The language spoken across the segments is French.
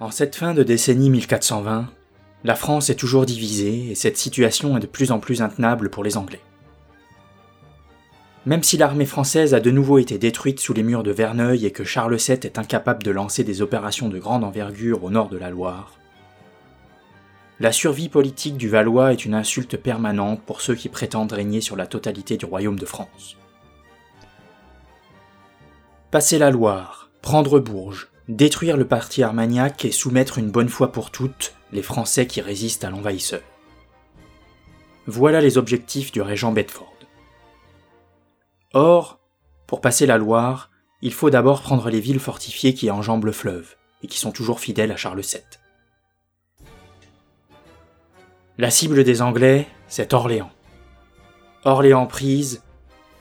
En cette fin de décennie 1420, la France est toujours divisée et cette situation est de plus en plus intenable pour les Anglais. Même si l'armée française a de nouveau été détruite sous les murs de Verneuil et que Charles VII est incapable de lancer des opérations de grande envergure au nord de la Loire, la survie politique du Valois est une insulte permanente pour ceux qui prétendent régner sur la totalité du royaume de France. Passer la Loire, prendre Bourges, détruire le parti armagnac et soumettre une bonne fois pour toutes les Français qui résistent à l'envahisseur. Voilà les objectifs du régent Bedford. Or, pour passer la Loire, il faut d'abord prendre les villes fortifiées qui enjambent le fleuve et qui sont toujours fidèles à Charles VII. La cible des Anglais, c'est Orléans. Orléans prise,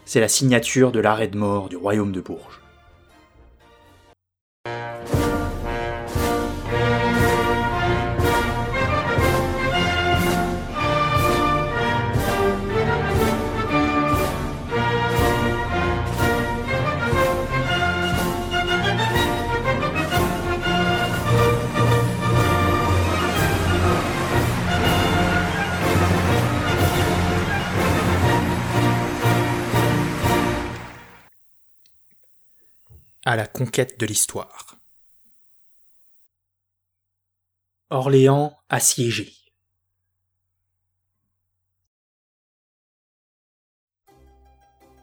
c'est la signature de l'arrêt de mort du royaume de Bourges. La conquête de l'histoire. Orléans assiégé.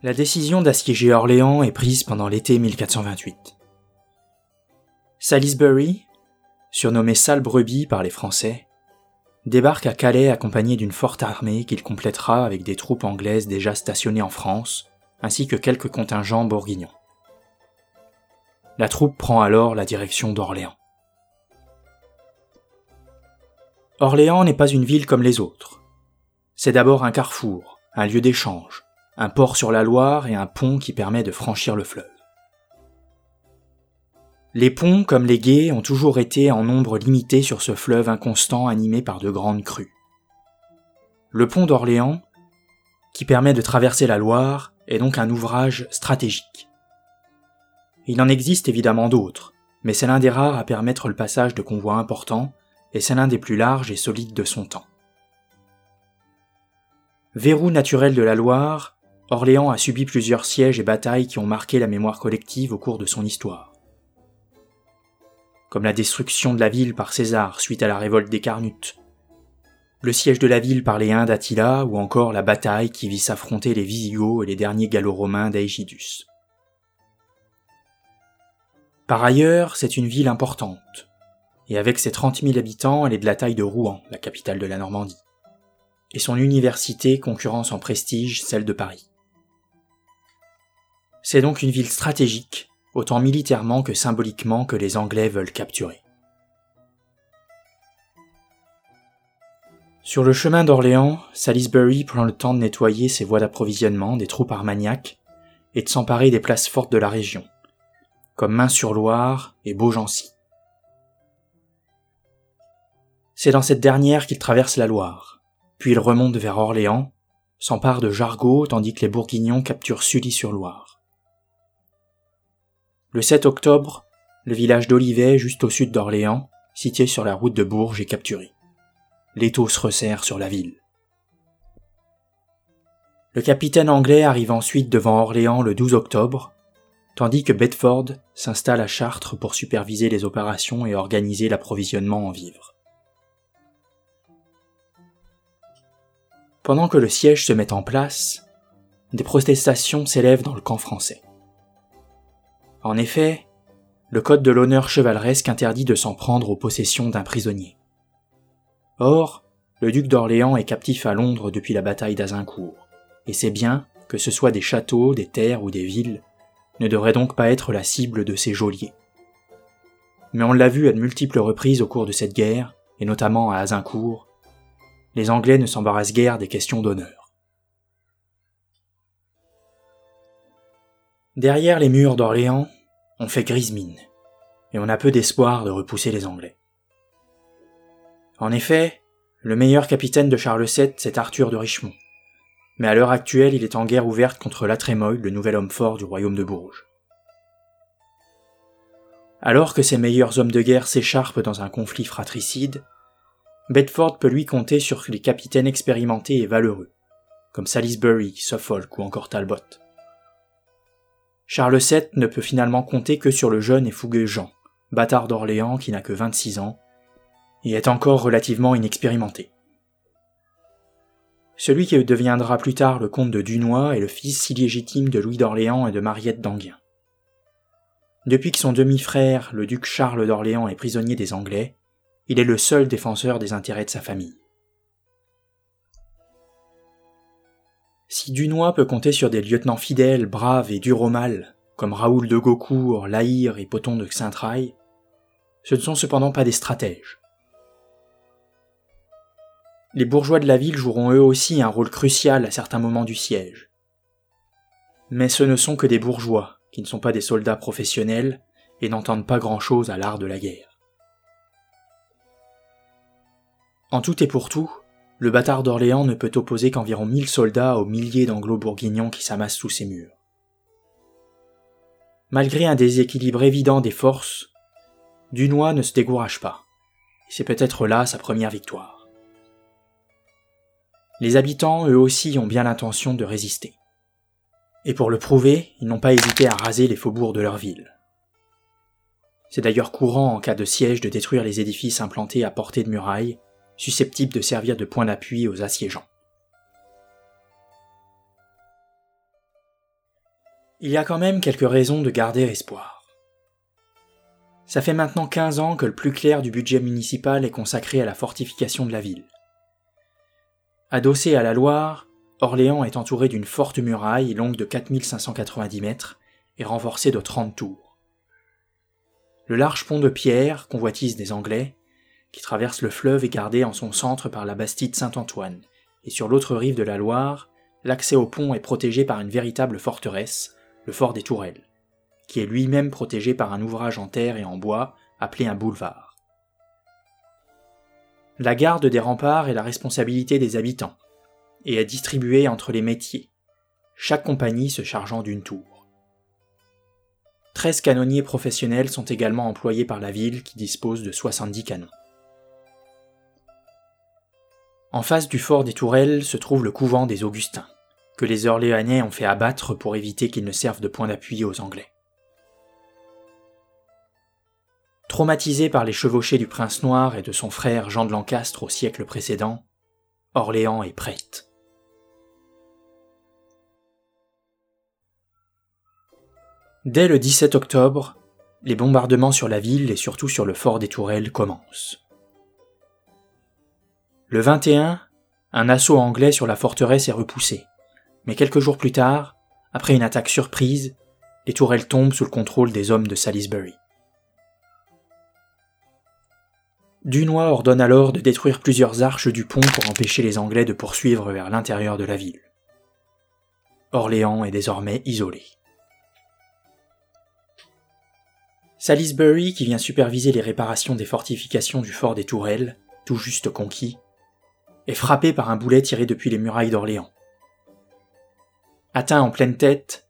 La décision d'assiéger Orléans est prise pendant l'été 1428. Salisbury, surnommé Sale Brebis par les Français, débarque à Calais accompagné d'une forte armée qu'il complétera avec des troupes anglaises déjà stationnées en France, ainsi que quelques contingents bourguignons. La troupe prend alors la direction d'Orléans. Orléans n'est pas une ville comme les autres. C'est d'abord un carrefour, un lieu d'échange, un port sur la Loire et un pont qui permet de franchir le fleuve. Les ponts, comme les guets, ont toujours été en nombre limité sur ce fleuve inconstant animé par de grandes crues. Le pont d'Orléans, qui permet de traverser la Loire, est donc un ouvrage stratégique. Il en existe évidemment d'autres, mais c'est l'un des rares à permettre le passage de convois importants, et c'est l'un des plus larges et solides de son temps. Verrou naturel de la Loire, Orléans a subi plusieurs sièges et batailles qui ont marqué la mémoire collective au cours de son histoire. Comme la destruction de la ville par César suite à la révolte des Carnutes, le siège de la ville par les Huns d'Attila ou encore la bataille qui vit s'affronter les Visigoths et les derniers Gallo-Romains d'Aegidus. Par ailleurs, c'est une ville importante, et avec ses 30 000 habitants, elle est de la taille de Rouen, la capitale de la Normandie. Et son université concurrence en prestige celle de Paris. C'est donc une ville stratégique, autant militairement que symboliquement que les Anglais veulent capturer. Sur le chemin d'Orléans, Salisbury prend le temps de nettoyer ses voies d'approvisionnement des troupes armagnacs et de s'emparer des places fortes de la région, comme Main-sur-Loire et Beaugency. C'est dans cette dernière qu'il traverse la Loire, puis il remonte vers Orléans, s'empare de Jargeau tandis que les Bourguignons capturent Sully-sur-Loire. Le 7 octobre, le village d'Olivet, juste au sud d'Orléans, situé sur la route de Bourges, est capturé. L'étau se resserre sur la ville. Le capitaine anglais arrive ensuite devant Orléans le 12 octobre, tandis que Bedford s'installe à Chartres pour superviser les opérations et organiser l'approvisionnement en vivres. Pendant que le siège se met en place, des protestations s'élèvent dans le camp français. En effet, le code de l'honneur chevaleresque interdit de s'en prendre aux possessions d'un prisonnier. Or, le duc d'Orléans est captif à Londres depuis la bataille d'Azincourt, et c'est bien, que ce soit des châteaux, des terres ou des villes, ne devrait donc pas être la cible de ces geôliers. Mais on l'a vu à de multiples reprises au cours de cette guerre, et notamment à Azincourt, les Anglais ne s'embarrassent guère des questions d'honneur. Derrière les murs d'Orléans, on fait grise mine, et on a peu d'espoir de repousser les Anglais. En effet, le meilleur capitaine de Charles VII, c'est Arthur de Richmond, mais à l'heure actuelle il est en guerre ouverte contre la Trémoille, le nouvel homme fort du royaume de Bourges. Alors que ses meilleurs hommes de guerre s'écharpent dans un conflit fratricide, Bedford peut lui compter sur les capitaines expérimentés et valeureux, comme Salisbury, Suffolk ou encore Talbot. Charles VII ne peut finalement compter que sur le jeune et fougueux Jean, bâtard d'Orléans qui n'a que 26 ans, et est encore relativement inexpérimenté. Celui qui deviendra plus tard le comte de Dunois est le fils illégitime de Louis d'Orléans et de Mariette d'Anguien. Depuis que son demi-frère, le duc Charles d'Orléans, est prisonnier des Anglais, il est le seul défenseur des intérêts de sa famille. Si Dunois peut compter sur des lieutenants fidèles, braves et durs au mal, comme Raoul de Gaucourt, Lahire et Poton de Xaintrailles, ce ne sont cependant pas des stratèges. Les bourgeois de la ville joueront eux aussi un rôle crucial à certains moments du siège. Mais ce ne sont que des bourgeois, qui ne sont pas des soldats professionnels et n'entendent pas grand-chose à l'art de la guerre. En tout et pour tout, le bâtard d'Orléans ne peut opposer qu'environ mille soldats aux milliers d'anglo-bourguignons qui s'amassent sous ses murs. Malgré un déséquilibre évident des forces, Dunois ne se décourage pas, c'est peut-être là sa première victoire. Les habitants, eux aussi, ont bien l'intention de résister. Et pour le prouver, ils n'ont pas hésité à raser les faubourgs de leur ville. C'est d'ailleurs courant en cas de siège de détruire les édifices implantés à portée de murailles, susceptibles de servir de point d'appui aux assiégeants. Il y a quand même quelques raisons de garder espoir. Ça fait maintenant 15 ans que le plus clair du budget municipal est consacré à la fortification de la ville. Adossé à la Loire, Orléans est entouré d'une forte muraille longue de 4590 mètres et renforcée de 30 tours. Le large pont de pierre, convoitise des Anglais, qui traverse le fleuve est gardé en son centre par la bastide Saint-Antoine, et sur l'autre rive de la Loire, l'accès au pont est protégé par une véritable forteresse, le fort des Tourelles, qui est lui-même protégé par un ouvrage en terre et en bois appelé un boulevard. La garde des remparts est la responsabilité des habitants, et est distribué entre les métiers, chaque compagnie se chargeant d'une tour. Treize canonniers professionnels sont également employés par la ville qui dispose de 70 canons. En face du fort des Tourelles se trouve le couvent des Augustins, que les Orléanais ont fait abattre pour éviter qu'ils ne servent de point d'appui aux Anglais. Traumatisé par les chevauchés du prince noir et de son frère Jean de Lancastre au siècle précédent, Orléans est prête. Dès le 17 octobre, les bombardements sur la ville et surtout sur le fort des Tourelles commencent. Le 21, un assaut anglais sur la forteresse est repoussé, mais quelques jours plus tard, après une attaque surprise, les tourelles tombent sous le contrôle des hommes de Salisbury. Dunois ordonne alors de détruire plusieurs arches du pont pour empêcher les Anglais de poursuivre vers l'intérieur de la ville. Orléans est désormais isolé. Salisbury, qui vient superviser les réparations des fortifications du fort des Tourelles, tout juste conquis, est frappé par un boulet tiré depuis les murailles d'Orléans. Atteint en pleine tête,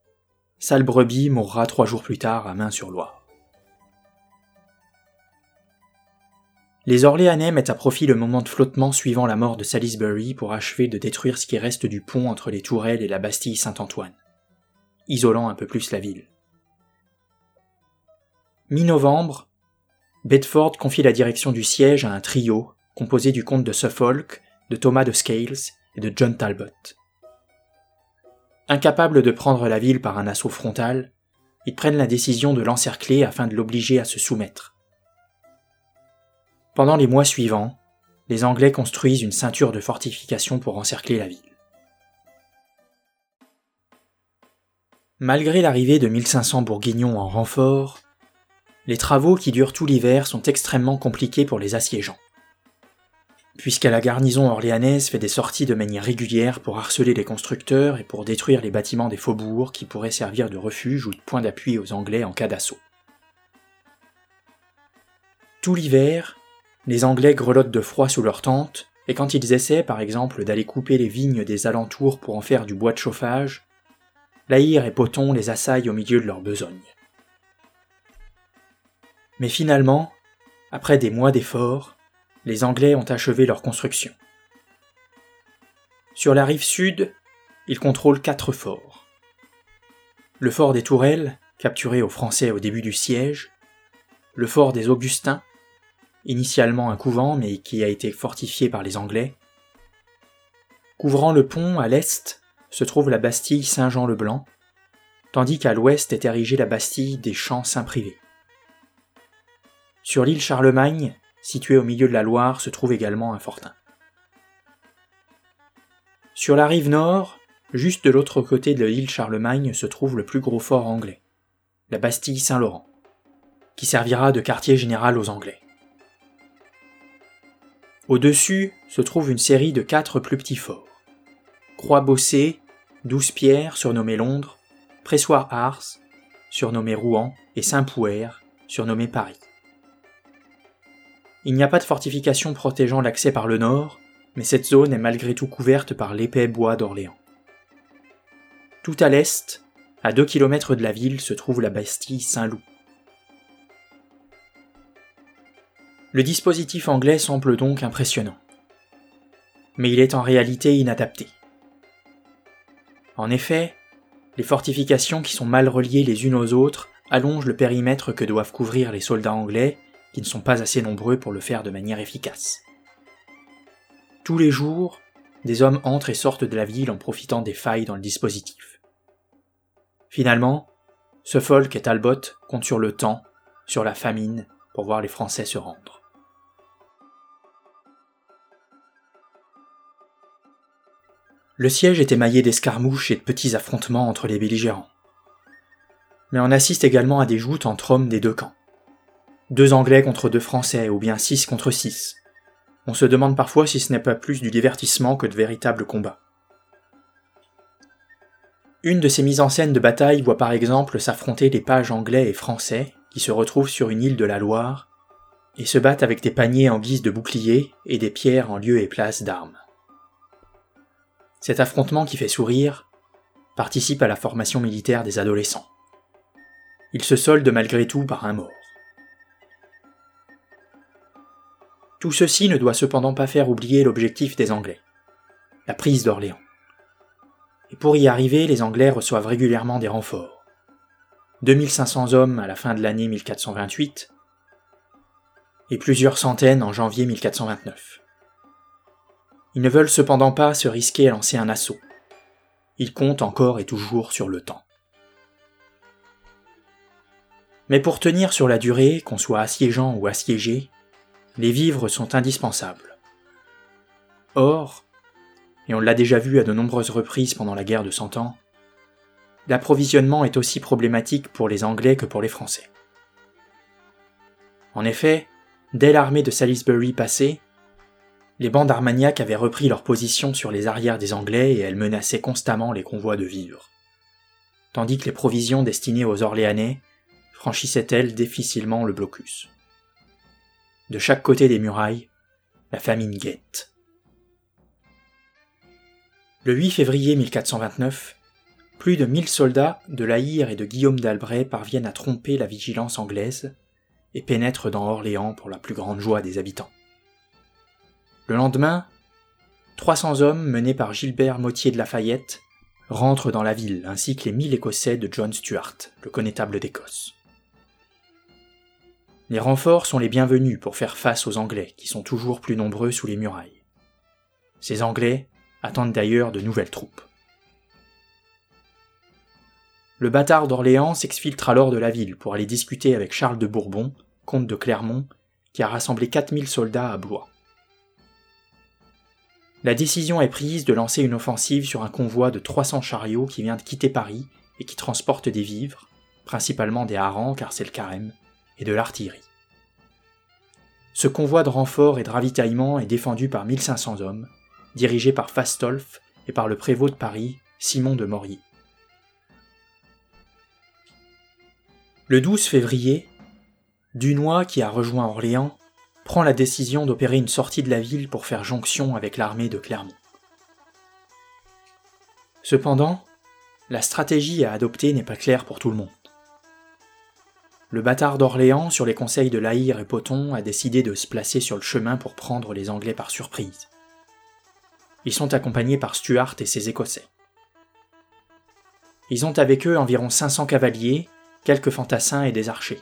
Sale Brebis mourra trois jours plus tard à Main-sur-Loire. Les Orléanais mettent à profit le moment de flottement suivant la mort de Salisbury pour achever de détruire ce qui reste du pont entre les Tourelles et la Bastille Saint-Antoine, isolant un peu plus la ville. Mi-novembre, Bedford confie la direction du siège à un trio composé du comte de Suffolk, de Thomas de Scales et de John Talbot. Incapables de prendre la ville par un assaut frontal, ils prennent la décision de l'encercler afin de l'obliger à se soumettre. Pendant les mois suivants, les Anglais construisent une ceinture de fortifications pour encercler la ville. Malgré l'arrivée de 1500 bourguignons en renfort, les travaux qui durent tout l'hiver sont extrêmement compliqués pour les assiégeants. Puisque la garnison orléanaise fait des sorties de manière régulière pour harceler les constructeurs et pour détruire les bâtiments des faubourgs qui pourraient servir de refuge ou de point d'appui aux Anglais en cas d'assaut. Tout l'hiver, les Anglais grelottent de froid sous leurs tentes, et quand ils essaient par exemple d'aller couper les vignes des alentours pour en faire du bois de chauffage, Laïr et Poton les assaillent au milieu de leur besogne. Mais finalement, après des mois d'efforts, les Anglais ont achevé leur construction. Sur la rive sud, ils contrôlent quatre forts. Le fort des Tourelles, capturé aux Français au début du siège, le fort des Augustins, initialement un couvent mais qui a été fortifié par les Anglais. Couvrant le pont à l'est se trouve la Bastille Saint-Jean-le-Blanc, tandis qu'à l'ouest est érigée la Bastille des Champs Saint-Privé. Sur l'île Charlemagne, située au milieu de la Loire, se trouve également un fortin. Sur la rive nord, juste de l'autre côté de l'île Charlemagne, se trouve le plus gros fort anglais, la Bastille Saint-Laurent, qui servira de quartier général aux Anglais. Au-dessus se trouve une série de quatre plus petits forts. Croix-Bossé, Douze-Pierres, surnommé Londres, Pressoir-Ars, surnommé Rouen, et Saint-Pouer, surnommé Paris. Il n'y a pas de fortification protégeant l'accès par le nord, mais cette zone est malgré tout couverte par l'épais bois d'Orléans. Tout à l'est, à deux kilomètres de la ville, se trouve la Bastille Saint-Loup. Le dispositif anglais semble donc impressionnant. Mais il est en réalité inadapté. En effet, les fortifications qui sont mal reliées les unes aux autres allongent le périmètre que doivent couvrir les soldats anglais qui ne sont pas assez nombreux pour le faire de manière efficace. Tous les jours, des hommes entrent et sortent de la ville en profitant des failles dans le dispositif. Finalement, Suffolk et Talbot comptent sur le temps, sur la famine, pour voir les Français se rendre. Le siège est émaillé d'escarmouches et de petits affrontements entre les belligérants. Mais on assiste également à des joutes entre hommes des deux camps. Deux Anglais contre deux Français, ou bien six contre six. On se demande parfois si ce n'est pas plus du divertissement que de véritables combats. Une de ces mises en scène de bataille voit par exemple s'affronter les pages anglais et français qui se retrouvent sur une île de la Loire et se battent avec des paniers en guise de boucliers et des pierres en lieu et place d'armes. Cet affrontement qui fait sourire participe à la formation militaire des adolescents. Il se solde malgré tout par un mort. Tout ceci ne doit cependant pas faire oublier l'objectif des Anglais, la prise d'Orléans. Et pour y arriver, les Anglais reçoivent régulièrement des renforts. 2500 hommes à la fin de l'année 1428 et plusieurs centaines en janvier 1429. Ils ne veulent cependant pas se risquer à lancer un assaut. Ils comptent encore et toujours sur le temps. Mais pour tenir sur la durée, qu'on soit assiégeant ou assiégé, les vivres sont indispensables. Or, et on l'a déjà vu à de nombreuses reprises pendant la guerre de Cent Ans, l'approvisionnement est aussi problématique pour les Anglais que pour les Français. En effet, dès l'armée de Salisbury passée, les bandes armagnacs avaient repris leur position sur les arrières des Anglais et elles menaçaient constamment les convois de vivres. Tandis que les provisions destinées aux Orléanais franchissaient elles difficilement le blocus. De chaque côté des murailles, la famine guette. Le 8 février 1429, plus de 1000 soldats de Laïr et de Guillaume d'Albret parviennent à tromper la vigilance anglaise et pénètrent dans Orléans pour la plus grande joie des habitants. Le lendemain, 300 hommes menés par Gilbert Mottier de Lafayette rentrent dans la ville ainsi que les 1000 Écossais de John Stuart, le connétable d'Écosse. Les renforts sont les bienvenus pour faire face aux Anglais, qui sont toujours plus nombreux sous les murailles. Ces Anglais attendent d'ailleurs de nouvelles troupes. Le bâtard d'Orléans s'exfiltre alors de la ville pour aller discuter avec Charles de Bourbon, comte de Clermont, qui a rassemblé 4000 soldats à Blois. La décision est prise de lancer une offensive sur un convoi de 300 chariots qui vient de quitter Paris et qui transporte des vivres, principalement des harengs car c'est le carême, et de l'artillerie. Ce convoi de renfort et de ravitaillement est défendu par 1500 hommes, dirigé par Fastolf et par le prévôt de Paris, Simon de Morier. Le 12 février, Dunois, qui a rejoint Orléans, prend la décision d'opérer une sortie de la ville pour faire jonction avec l'armée de Clermont. Cependant, la stratégie à adopter n'est pas claire pour tout le monde. le bâtard d'Orléans, sur les conseils de Laïr et Poton, a décidé de se placer sur le chemin pour prendre les Anglais par surprise. Ils sont accompagnés par Stuart et ses Écossais. Ils ont avec eux environ 500 cavaliers, quelques fantassins et des archers.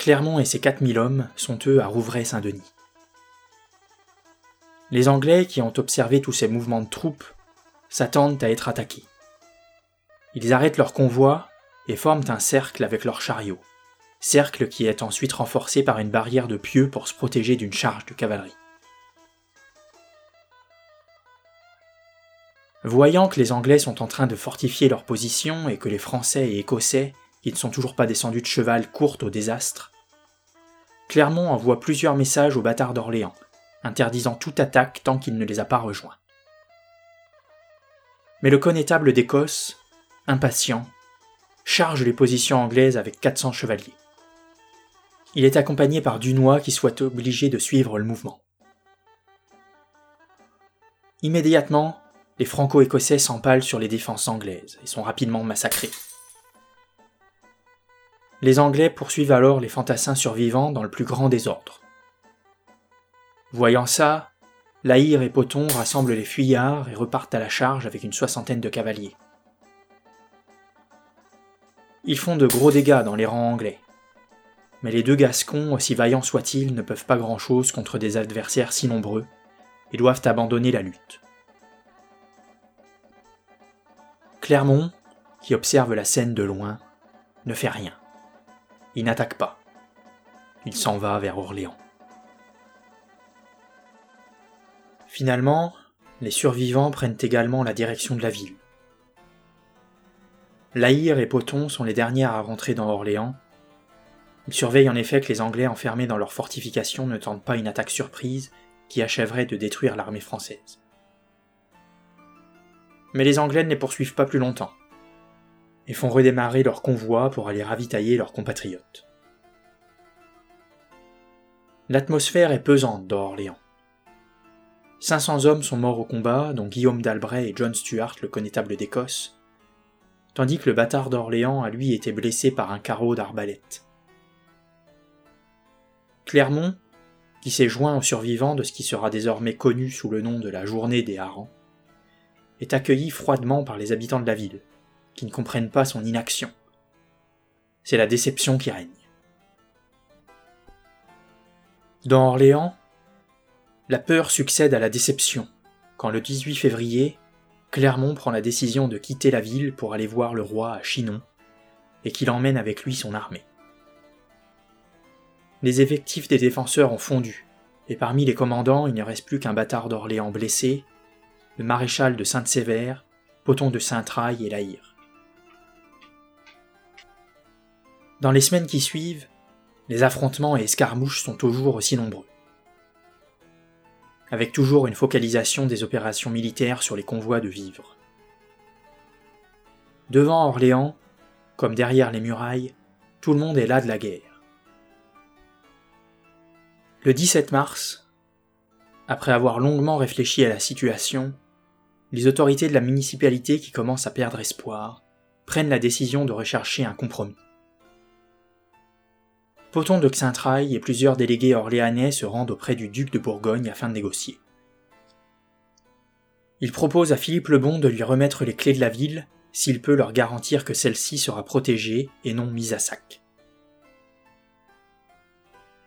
Clermont et ses 4000 hommes sont eux à Rouvray-Saint-Denis. Les Anglais, qui ont observé tous ces mouvements de troupes, s'attendent à être attaqués. Ils arrêtent leur convoi et forment un cercle avec leurs chariots, cercle qui est ensuite renforcé par une barrière de pieux pour se protéger d'une charge de cavalerie. Voyant que les Anglais sont en train de fortifier leur position et que les Français et Écossais, qui ne sont toujours pas descendus de cheval, courent au désastre, Clermont envoie plusieurs messages aux bâtards d'Orléans interdisant toute attaque tant qu'il ne les a pas rejoints. Mais le connétable d'Écosse, impatient, charge les positions anglaises avec 400 chevaliers. Il est accompagné par Dunois qui soit obligé de suivre le mouvement. Immédiatement, les franco-écossais s'empalent sur les défenses anglaises et sont rapidement massacrés. Les Anglais poursuivent alors les fantassins survivants dans le plus grand désordre. Voyant ça, Laïr et Poton rassemblent les fuyards et repartent à la charge avec une soixantaine de cavaliers. Ils font de gros dégâts dans les rangs anglais. Mais les deux Gascons, aussi vaillants soient-ils, ne peuvent pas grand-chose contre des adversaires si nombreux et doivent abandonner la lutte. Clermont, qui observe la scène de loin, ne fait rien. Il n'attaque pas. Il s'en va vers Orléans. Finalement, les survivants prennent également la direction de la ville. Laïr et Poton sont les dernières à rentrer dans Orléans. Ils surveillent en effet que les Anglais enfermés dans leurs fortifications ne tentent pas une attaque surprise qui achèverait de détruire l'armée française. Mais les Anglais ne les poursuivent pas plus longtemps et font redémarrer leur convoi pour aller ravitailler leurs compatriotes. L'atmosphère est pesante dans Orléans. 500 hommes sont morts au combat, dont Guillaume d'Albret et John Stuart, le connétable d'Écosse, tandis que le bâtard d'Orléans a lui été blessé par un carreau d'arbalète. Clermont, qui s'est joint aux survivants de ce qui sera désormais connu sous le nom de la Journée des Harengs, est accueilli froidement par les habitants de la ville, ne comprennent pas son inaction. C'est la déception qui règne. Dans Orléans, la peur succède à la déception, quand le 18 février, Clermont prend la décision de quitter la ville pour aller voir le roi à Chinon, et qu'il emmène avec lui son armée. Les effectifs des défenseurs ont fondu, et parmi les commandants il ne reste plus qu'un bâtard d'Orléans blessé, le maréchal de Sainte-Sévère, Poton de Saint-Traille et Laïr. Dans les semaines qui suivent, les affrontements et escarmouches sont toujours aussi nombreux avec toujours une focalisation des opérations militaires sur les convois de vivres. Devant Orléans, comme derrière les murailles, tout le monde est là de la guerre. Le 17 mars, après avoir longuement réfléchi à la situation, les autorités de la municipalité qui commencent à perdre espoir prennent la décision de rechercher un compromis. Poton de Xaintrailles et plusieurs délégués orléanais se rendent auprès du duc de Bourgogne afin de négocier. Il propose à Philippe le Bon de lui remettre les clés de la ville s'il peut leur garantir que celle-ci sera protégée et non mise à sac.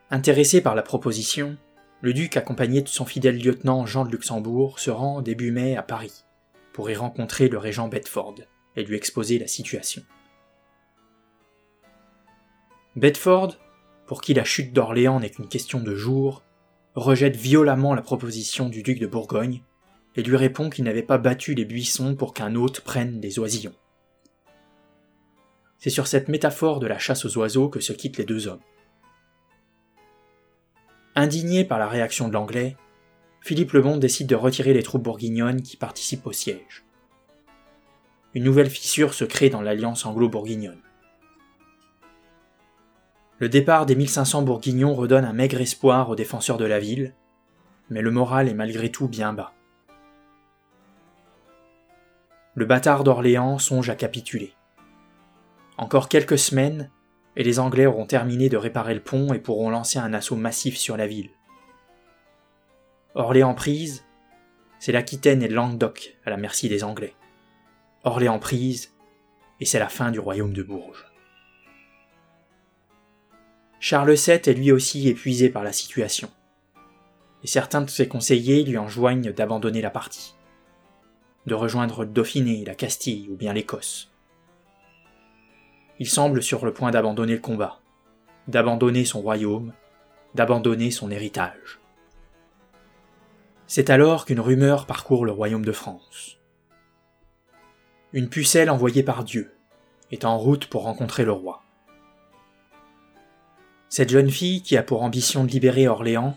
Intéressé par la proposition, le duc accompagné de son fidèle lieutenant Jean de Luxembourg se rend début mai à Paris pour y rencontrer le régent Bedford et lui exposer la situation. Bedford pour qui la chute d'Orléans n'est qu'une question de jours, rejette violemment la proposition du duc de Bourgogne et lui répond qu'il n'avait pas battu les buissons pour qu'un hôte prenne des oisillons. C'est sur cette métaphore de la chasse aux oiseaux que se quittent les deux hommes. Indigné par la réaction de l'Anglais, Philippe le Bon décide de retirer les troupes bourguignonnes qui participent au siège. Une nouvelle fissure se crée dans l'alliance anglo-bourguignonne. Le départ des 1500 bourguignons redonne un maigre espoir aux défenseurs de la ville, mais le moral est malgré tout bien bas. Le bâtard d'Orléans songe à capituler. Encore quelques semaines, et les Anglais auront terminé de réparer le pont et pourront lancer un assaut massif sur la ville. Orléans prise, c'est l'Aquitaine et le Languedoc à la merci des Anglais. Orléans prise, et c'est la fin du royaume de Bourges. Charles VII est lui aussi épuisé par la situation, et certains de ses conseillers lui enjoignent d'abandonner la partie, de rejoindre le Dauphiné, la Castille ou bien l'Écosse. Il semble sur le point d'abandonner le combat, d'abandonner son royaume, d'abandonner son héritage. C'est alors qu'une rumeur parcourt le royaume de France. Une pucelle envoyée par Dieu est en route pour rencontrer le roi. Cette jeune fille qui a pour ambition de libérer Orléans,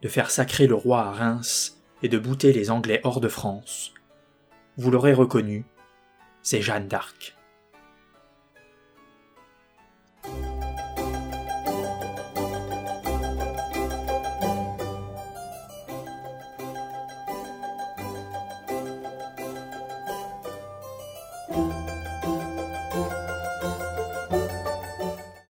de faire sacrer le roi à Reims et de bouter les Anglais hors de France, vous l'aurez reconnue, c'est Jeanne d'Arc.